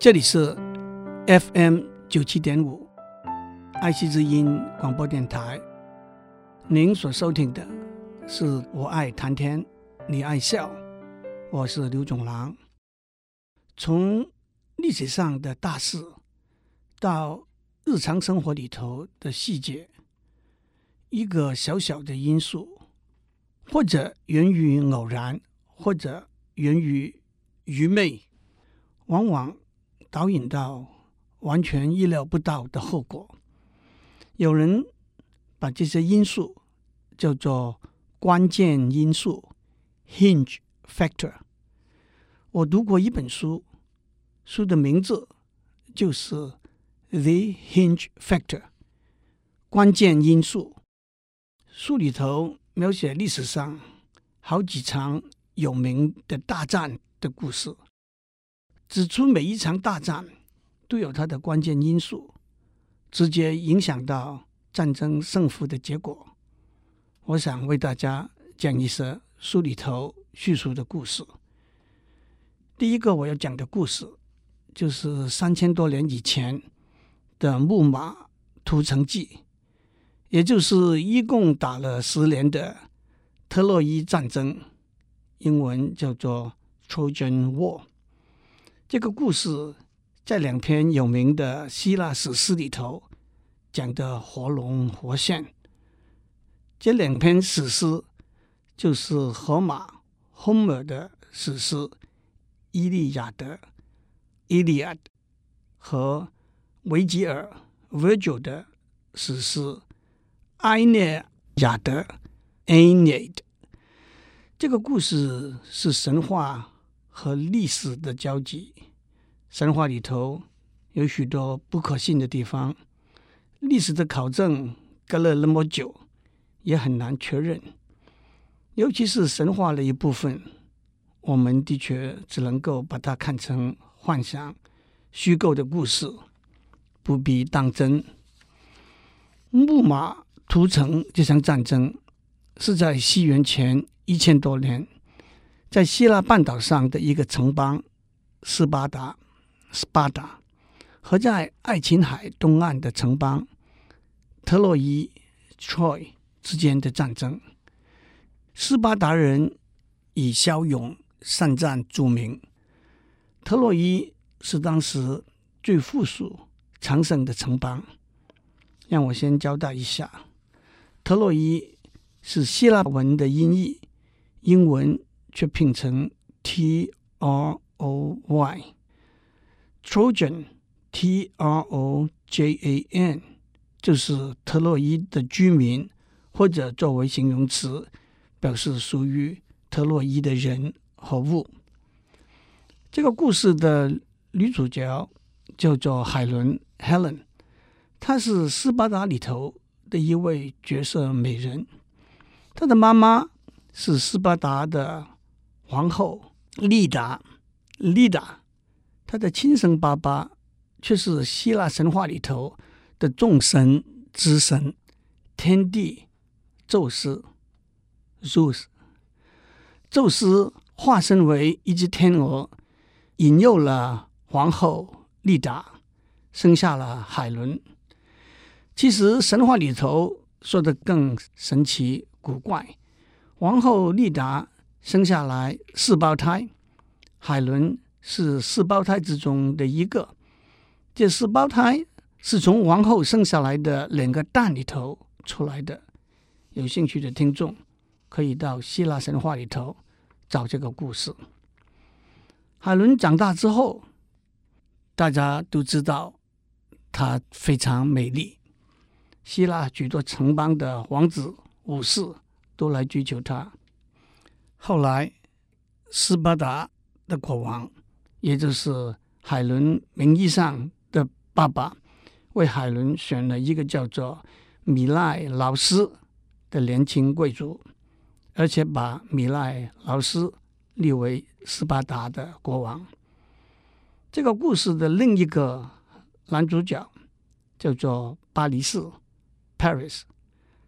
这里是 FM 九七点五爱惜之音广播电台。您所收听的是我爱谈天，你爱笑，我是刘总郎。从历史上的大事到日常生活里头的细节，一个小小的因素，或者源于偶然，或者源于愚昧，往往。导引到完全意料不到的后果。有人把这些因素叫做关键因素 （hinge factor）。我读过一本书，书的名字就是《The Hinge Factor》（关键因素）。书里头描写历史上好几场有名的大战的故事。指出每一场大战都有它的关键因素，直接影响到战争胜负的结果。我想为大家讲一些书里头叙述的故事。第一个我要讲的故事，就是三千多年以前的木马屠城记，也就是一共打了十年的特洛伊战争，英文叫做 Trojan War。这个故事在两篇有名的希腊史诗里头讲得活龙活现。这两篇史诗就是荷马 （Homer） 的史诗《伊利亚德》（Iliad） 和维吉尔 （Virgil） 的史诗《埃涅亚德》（Aeneid）。这个故事是神话和历史的交集，神话里头有许多不可信的地方，历史的考证隔了那么久，也很难确认。尤其是神话的一部分，我们的确只能够把它看成幻想、虚构的故事，不必当真。木马屠城这场战争是在西元前一千多年。在希腊半岛上的一个城邦斯巴达 （Sparta） 和在爱琴海东岸的城邦特洛伊 （Troy） 之间的战争。斯巴达人以骁勇善战著名。特洛伊是当时最富庶、强盛的城邦。让我先交代一下，特洛伊是希腊文的音译，英文。却拼成 T R O Y，Trojan T R O J A N，就是特洛伊的居民，或者作为形容词，表示属于特洛伊的人和物。这个故事的女主角叫做海伦 （Helen），她是斯巴达里头的一位绝色美人。她的妈妈是斯巴达的。皇后丽达，丽达，她的亲生爸爸却是希腊神话里头的众神之神，天帝宙斯，Zeus。宙斯化身为一只天鹅，引诱了皇后丽达，生下了海伦。其实神话里头说的更神奇古怪，皇后丽达。生下来四胞胎，海伦是四胞胎之中的一个。这四胞胎是从王后生下来的两个蛋里头出来的。有兴趣的听众可以到希腊神话里头找这个故事。海伦长大之后，大家都知道她非常美丽。希腊许多城邦的王子武士都来追求她。后来，斯巴达的国王，也就是海伦名义上的爸爸，为海伦选了一个叫做米赖劳斯的年轻贵族，而且把米赖劳斯立为斯巴达的国王。这个故事的另一个男主角叫做巴黎士 （Paris），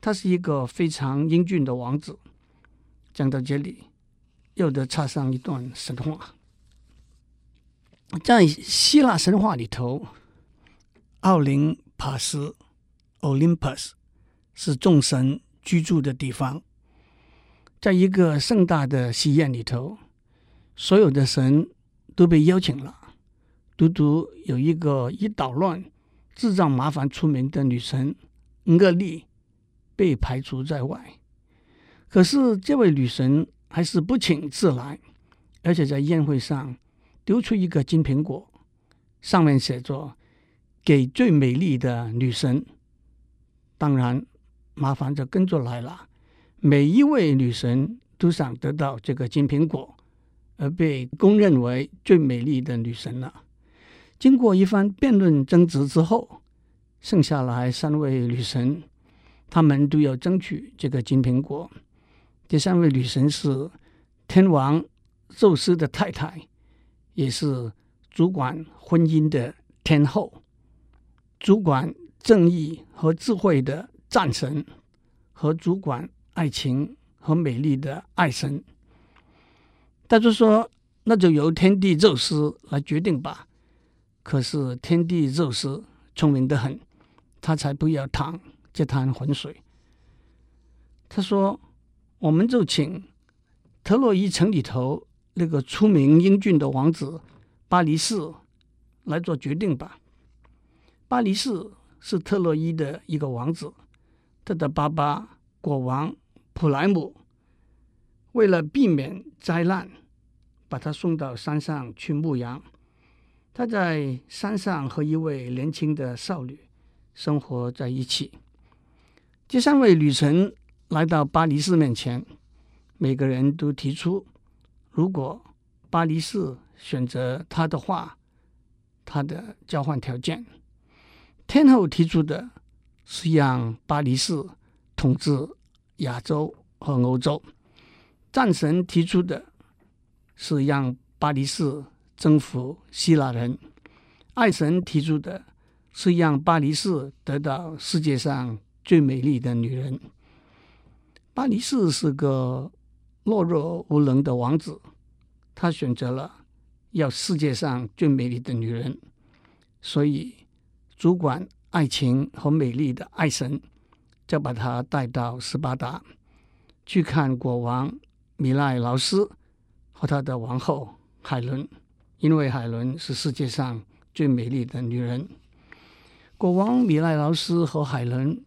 他是一个非常英俊的王子。讲到这里，又得插上一段神话。在希腊神话里头，奥林帕斯 （Olympus） 是众神居住的地方。在一个盛大的喜宴里头，所有的神都被邀请了，独独有一个以捣乱、制造麻烦出名的女神厄利被排除在外。可是这位女神还是不请自来，而且在宴会上丢出一个金苹果，上面写着“给最美丽的女神”。当然，麻烦就跟着来了。每一位女神都想得到这个金苹果，而被公认为最美丽的女神了。经过一番辩论争执之后，剩下来三位女神，她们都要争取这个金苹果。第三位女神是天王宙斯的太太，也是主管婚姻的天后，主管正义和智慧的战神，和主管爱情和美丽的爱神。他就说：“那就由天帝宙斯来决定吧。”可是天帝宙斯聪明得很，他才不要淌这滩浑水。他说。我们就请特洛伊城里头那个出名英俊的王子巴黎士来做决定吧。巴黎士是特洛伊的一个王子，他的爸爸国王普莱姆为了避免灾难，把他送到山上去牧羊。他在山上和一位年轻的少女生活在一起。这三位女神。来到巴黎市面前，每个人都提出，如果巴黎市选择他的话，他的交换条件。天后提出的是让巴黎市统治亚洲和欧洲；战神提出的是让巴黎市征服希腊人；爱神提出的是让巴黎市得到世界上最美丽的女人。巴黎士是个懦弱无能的王子，他选择了要世界上最美丽的女人，所以主管爱情和美丽的爱神就把他带到斯巴达去看国王米赖劳斯和他的王后海伦，因为海伦是世界上最美丽的女人。国王米赖劳斯和海伦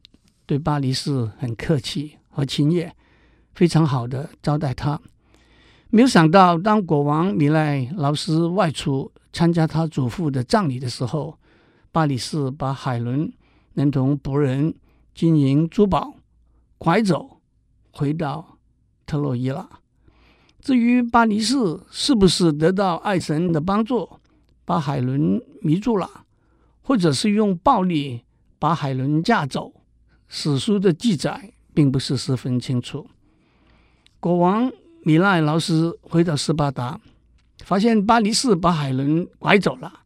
对巴黎市很客气。和亲业非常好的招待他，没有想到，当国王米赖劳斯外出参加他祖父的葬礼的时候，巴黎士把海伦能同仆人、金银珠宝拐走，回到特洛伊了。至于巴黎士是不是得到爱神的帮助，把海伦迷住了，或者是用暴力把海伦嫁走，史书的记载。并不是十分清楚。国王米赖劳斯回到斯巴达，发现巴黎市把海伦拐走了，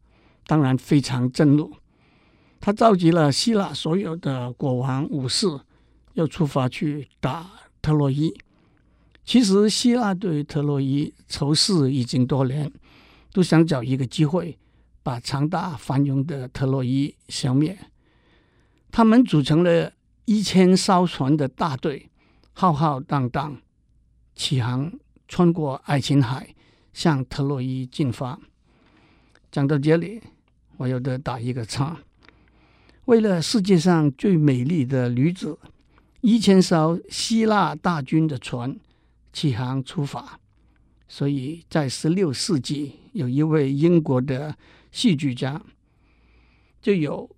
当然非常震怒。他召集了希腊所有的国王武士，要出发去打特洛伊。其实希腊对特洛伊仇视已经多年，都想找一个机会把强大繁荣的特洛伊消灭。他们组成了。一千艘船的大队，浩浩荡荡启航，穿过爱琴海，向特洛伊进发。讲到这里，我有得打一个岔。为了世界上最美丽的女子，一千艘希腊大军的船启航出发。所以在十六世纪，有一位英国的戏剧家，就有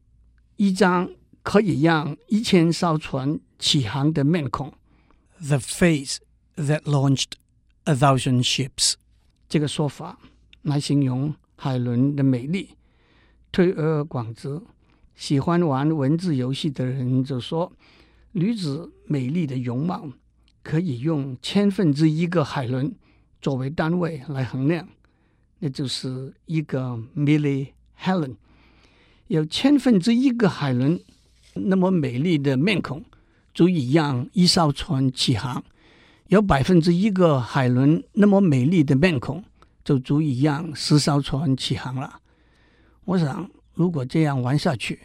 一张。可以让一千艘船起航的面孔，The face that launched a thousand ships，这个说法来形容海伦的美丽，推而广之。喜欢玩文字游戏的人就说，女子美丽的容貌可以用千分之一个海伦作为单位来衡量，那就是一个 Millie Helen，有千分之一个海伦。那么美丽的面孔，足以让一艘船起航；有百分之一个海伦那么美丽的面孔，就足以让十艘船起航了。我想，如果这样玩下去，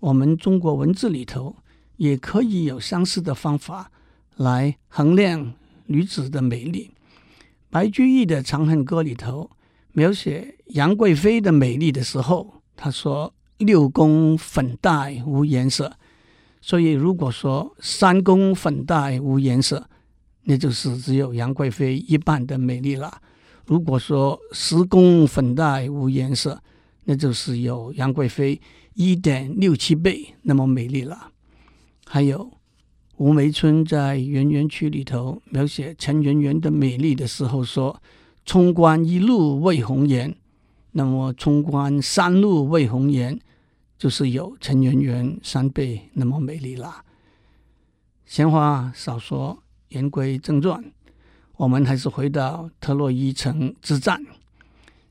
我们中国文字里头也可以有相似的方法来衡量女子的美丽。白居易的《长恨歌》里头描写杨贵妃的美丽的时候，他说：“六宫粉黛无颜色。”所以，如果说三宫粉黛无颜色，那就是只有杨贵妃一半的美丽了。如果说十宫粉黛无颜色，那就是有杨贵妃一点六七倍那么美丽了。还有吴梅村在《圆圆曲》里头描写陈圆圆的美丽的时候说：“冲冠一怒为红颜。”那么冲冠三怒为红颜，就是有陈圆圆三倍那么美丽了。闲话少说，言归正传，我们还是回到特洛伊城之战，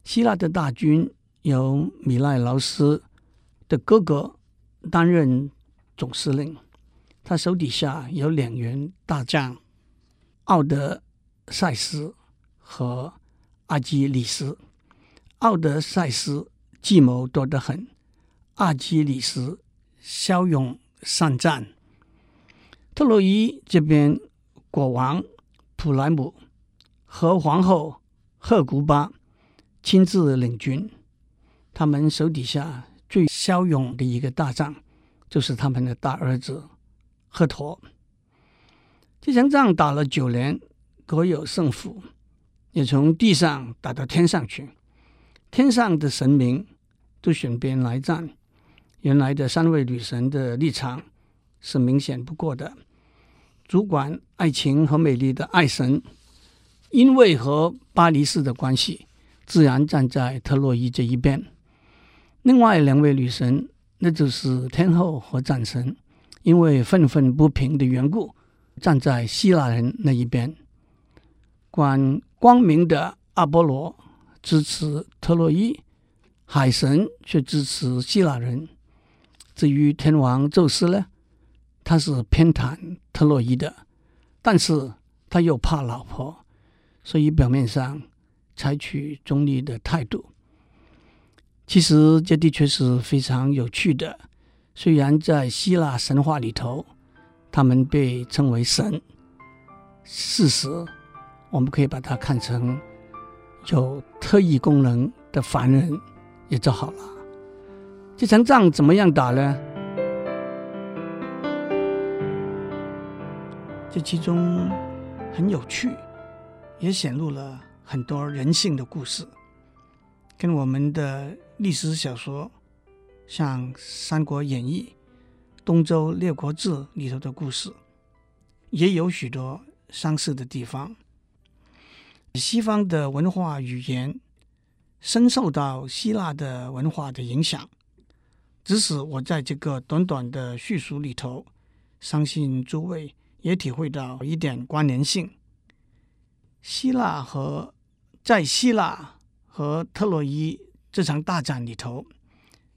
希腊的大军。由米赖劳斯的哥哥担任总司令，他手底下有两员大将，奥德赛斯和阿基里斯。奥德赛斯计谋多得很，阿基里斯骁勇善战。特洛伊这边，国王普莱姆和皇后赫古巴亲自领军。他们手底下最骁勇的一个大将，就是他们的大儿子赫陀。这场仗打了九年，各有胜负，也从地上打到天上去。天上的神明都选边来战。原来的三位女神的立场是明显不过的。主管爱情和美丽的爱神，因为和巴黎市的关系，自然站在特洛伊这一边。另外两位女神，那就是天后和战神，因为愤愤不平的缘故，站在希腊人那一边。管光明的阿波罗支持特洛伊，海神却支持希腊人。至于天王宙斯呢，他是偏袒特洛伊的，但是他又怕老婆，所以表面上采取中立的态度。其实这的确是非常有趣的。虽然在希腊神话里头，他们被称为神，事实我们可以把它看成有特异功能的凡人也就好了。这场仗怎么样打呢？这其中很有趣，也显露了很多人性的故事，跟我们的。历史小说，像《三国演义》《东周列国志》里头的故事，也有许多相似的地方。西方的文化语言深受到希腊的文化的影响，即使我在这个短短的叙述里头，相信诸位也体会到一点关联性。希腊和在希腊和特洛伊。这场大战里头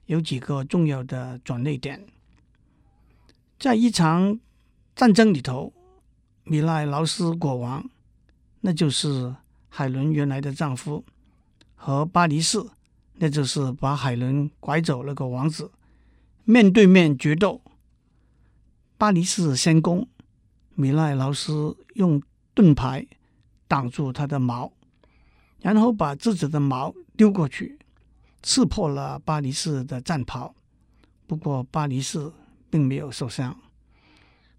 有几个重要的转捩点，在一场战争里头，米赖劳斯国王，那就是海伦原来的丈夫，和巴黎市，那就是把海伦拐走那个王子，面对面决斗。巴黎士先攻，米赖劳斯用盾牌挡住他的矛，然后把自己的矛丢过去。刺破了巴黎士的战袍，不过巴黎士并没有受伤。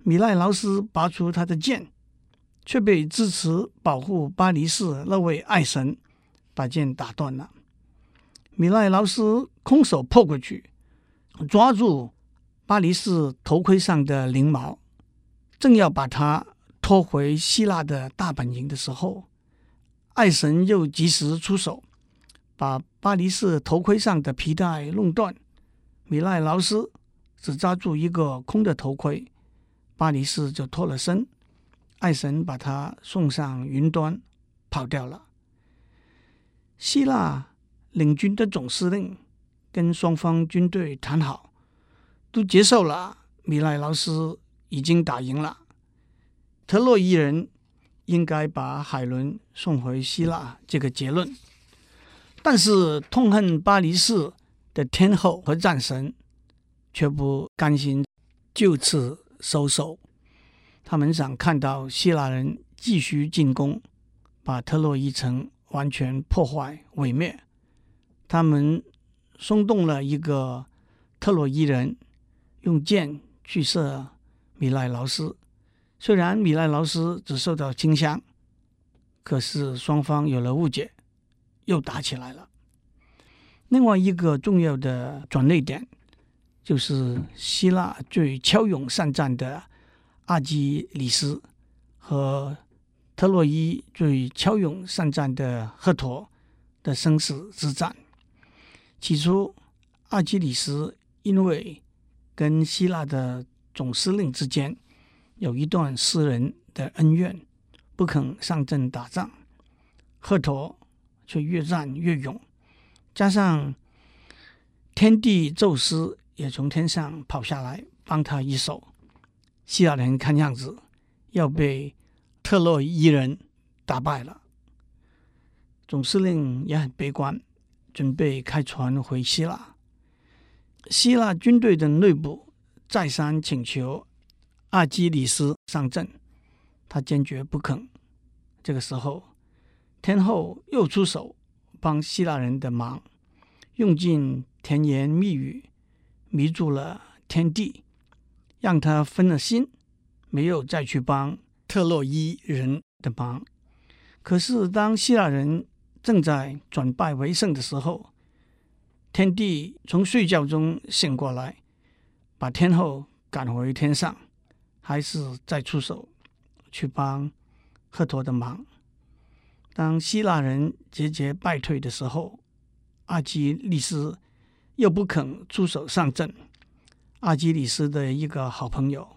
米赖劳斯拔出他的剑，却被支持保护巴黎士那位爱神把剑打断了。米赖劳斯空手破过去，抓住巴黎市头盔上的翎毛，正要把他拖回希腊的大本营的时候，爱神又及时出手。把巴黎市头盔上的皮带弄断，米赖劳斯只抓住一个空的头盔，巴黎市就脱了身。爱神把他送上云端，跑掉了。希腊领军的总司令跟双方军队谈好，都接受了米莱劳斯已经打赢了。特洛伊人应该把海伦送回希腊这个结论。但是痛恨巴黎市的天后和战神，却不甘心就此收手。他们想看到希腊人继续进攻，把特洛伊城完全破坏毁灭。他们松动了一个特洛伊人，用箭去射米莱劳斯。虽然米莱劳斯只受到轻伤，可是双方有了误解，又打起来了。另外一个重要的转捩点，就是希腊最骁勇善战的阿基里斯和特洛伊最骁勇善战的赫陀的生死之战。起初，阿基里斯因为跟希腊的总司令之间有一段私人的恩怨，不肯上阵打仗。赫陀却越战越勇，加上天帝宙斯也从天上跑下来帮他一手。希腊人看样子要被特洛伊人打败了，总司令也很悲观，准备开船回希腊。希腊军队的内部再三请求阿基里斯上阵，他坚决不肯。这个时候，天后又出手帮希腊人的忙，用尽甜言蜜语迷住了天帝。让他分了心，没有再去帮特洛伊人的忙。可是，当希腊人正在转败为胜的时候，天帝从睡觉中醒过来，把天后赶回天上，还是再出手去帮赫陀的忙。当希腊人节节败退的时候，阿基里斯又不肯出手上阵。阿基里斯的一个好朋友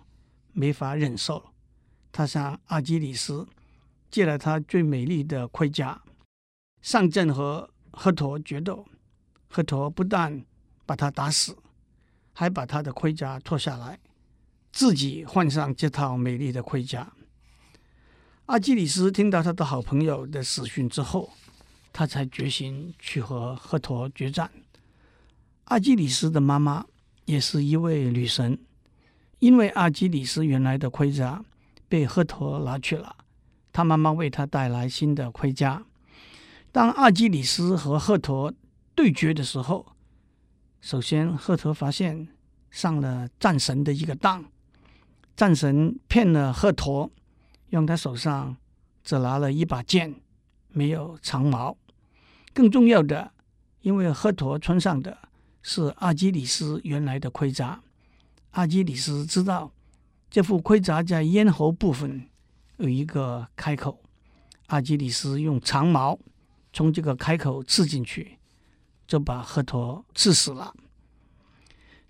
没法忍受，他向阿基里斯借了他最美丽的盔甲，上阵和赫陀决斗。赫陀不但把他打死，还把他的盔甲脱下来，自己换上这套美丽的盔甲。阿基里斯听到他的好朋友的死讯之后，他才决心去和赫陀决战。阿基里斯的妈妈。也是一位女神，因为阿基里斯原来的盔甲被赫陀拿去了，他妈妈为他带来新的盔甲。当阿基里斯和赫陀对决的时候，首先赫陀发现上了战神的一个当，战神骗了赫陀，用他手上只拿了一把剑，没有长矛。更重要的，因为赫陀穿上的。是阿基里斯原来的盔甲。阿基里斯知道这副盔甲在咽喉部分有一个开口，阿基里斯用长矛从这个开口刺进去，就把赫陀刺死了。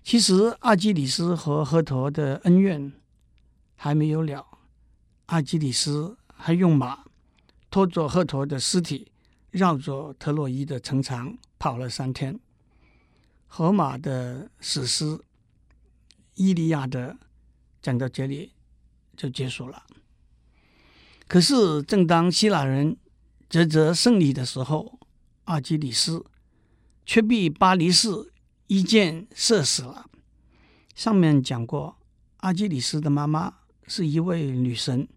其实阿基里斯和赫陀的恩怨还没有了，阿基里斯还用马拖着赫陀的尸体，绕着特洛伊的城墙跑了三天。荷马的史诗《伊利亚德》讲到这里就结束了。可是，正当希腊人啧啧胜利的时候，阿基里斯却被巴黎市一箭射死了。上面讲过，阿基里斯的妈妈是一位女神。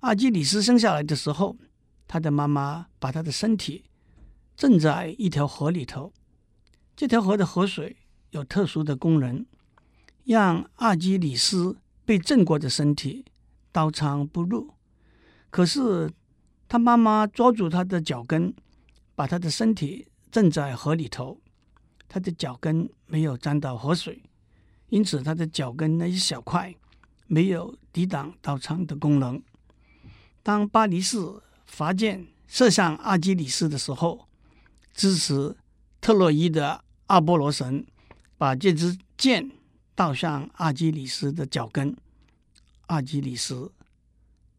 阿基里斯生下来的时候，他的妈妈把他的身体正在一条河里头。这条河的河水有特殊的功能，让阿基里斯被震过的身体刀枪不入。可是他妈妈抓住他的脚跟，把他的身体浸在河里头，他的脚跟没有沾到河水，因此他的脚跟那一小块没有抵挡刀枪的功能。当巴黎市发箭射向阿基里斯的时候，支持特洛伊的。阿波罗神把这支箭倒向阿基里斯的脚跟，阿基里斯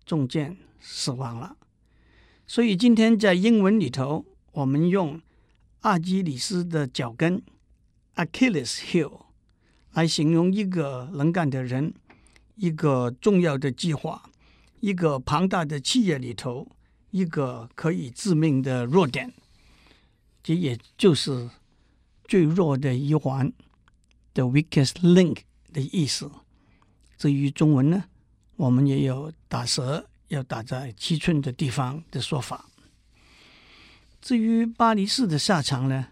中箭死亡了。所以今天在英文里头，我们用阿基里斯的脚跟 （Achilles heel） 来形容一个能干的人，一个重要的计划，一个庞大的企业里头，一个可以致命的弱点。这也就是最弱的一环，the weakest link 的意思。至于中文呢，我们也有打蛇要打在七寸的地方的说法。至于巴黎市的下场呢，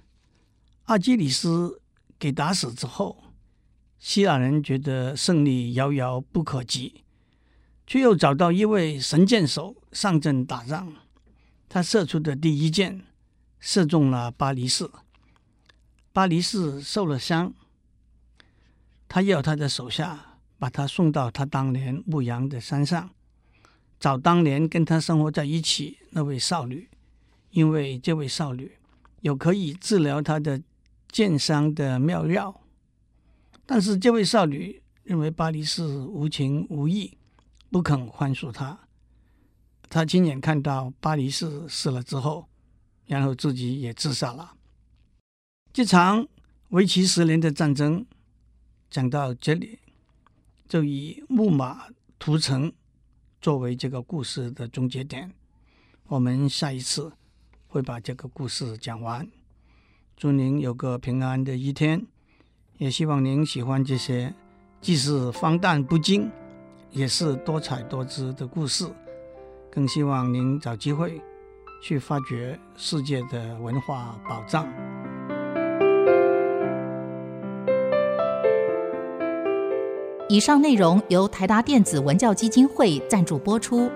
阿基里斯给打死之后，希腊人觉得胜利遥遥不可及，却又找到一位神箭手上阵打仗。他射出的第一箭射中了巴黎市，巴黎市受了伤。他要他的手下把他送到他当年牧羊的山上，找当年跟他生活在一起那位少女，因为这位少女有可以治疗他的箭伤的妙药。但是这位少女认为巴黎市无情无义，不肯宽恕他。他亲眼看到巴黎市死了之后，然后自己也自杀了。这场为期十年的战争讲到这里，就以木马屠城作为这个故事的终结点。我们下一次会把这个故事讲完。祝您有个平安的一天，也希望您喜欢这些既是荒诞不经，也是多彩多姿的故事。更希望您找机会去发掘世界的文化宝藏。以上内容由台达电子文教基金会赞助播出。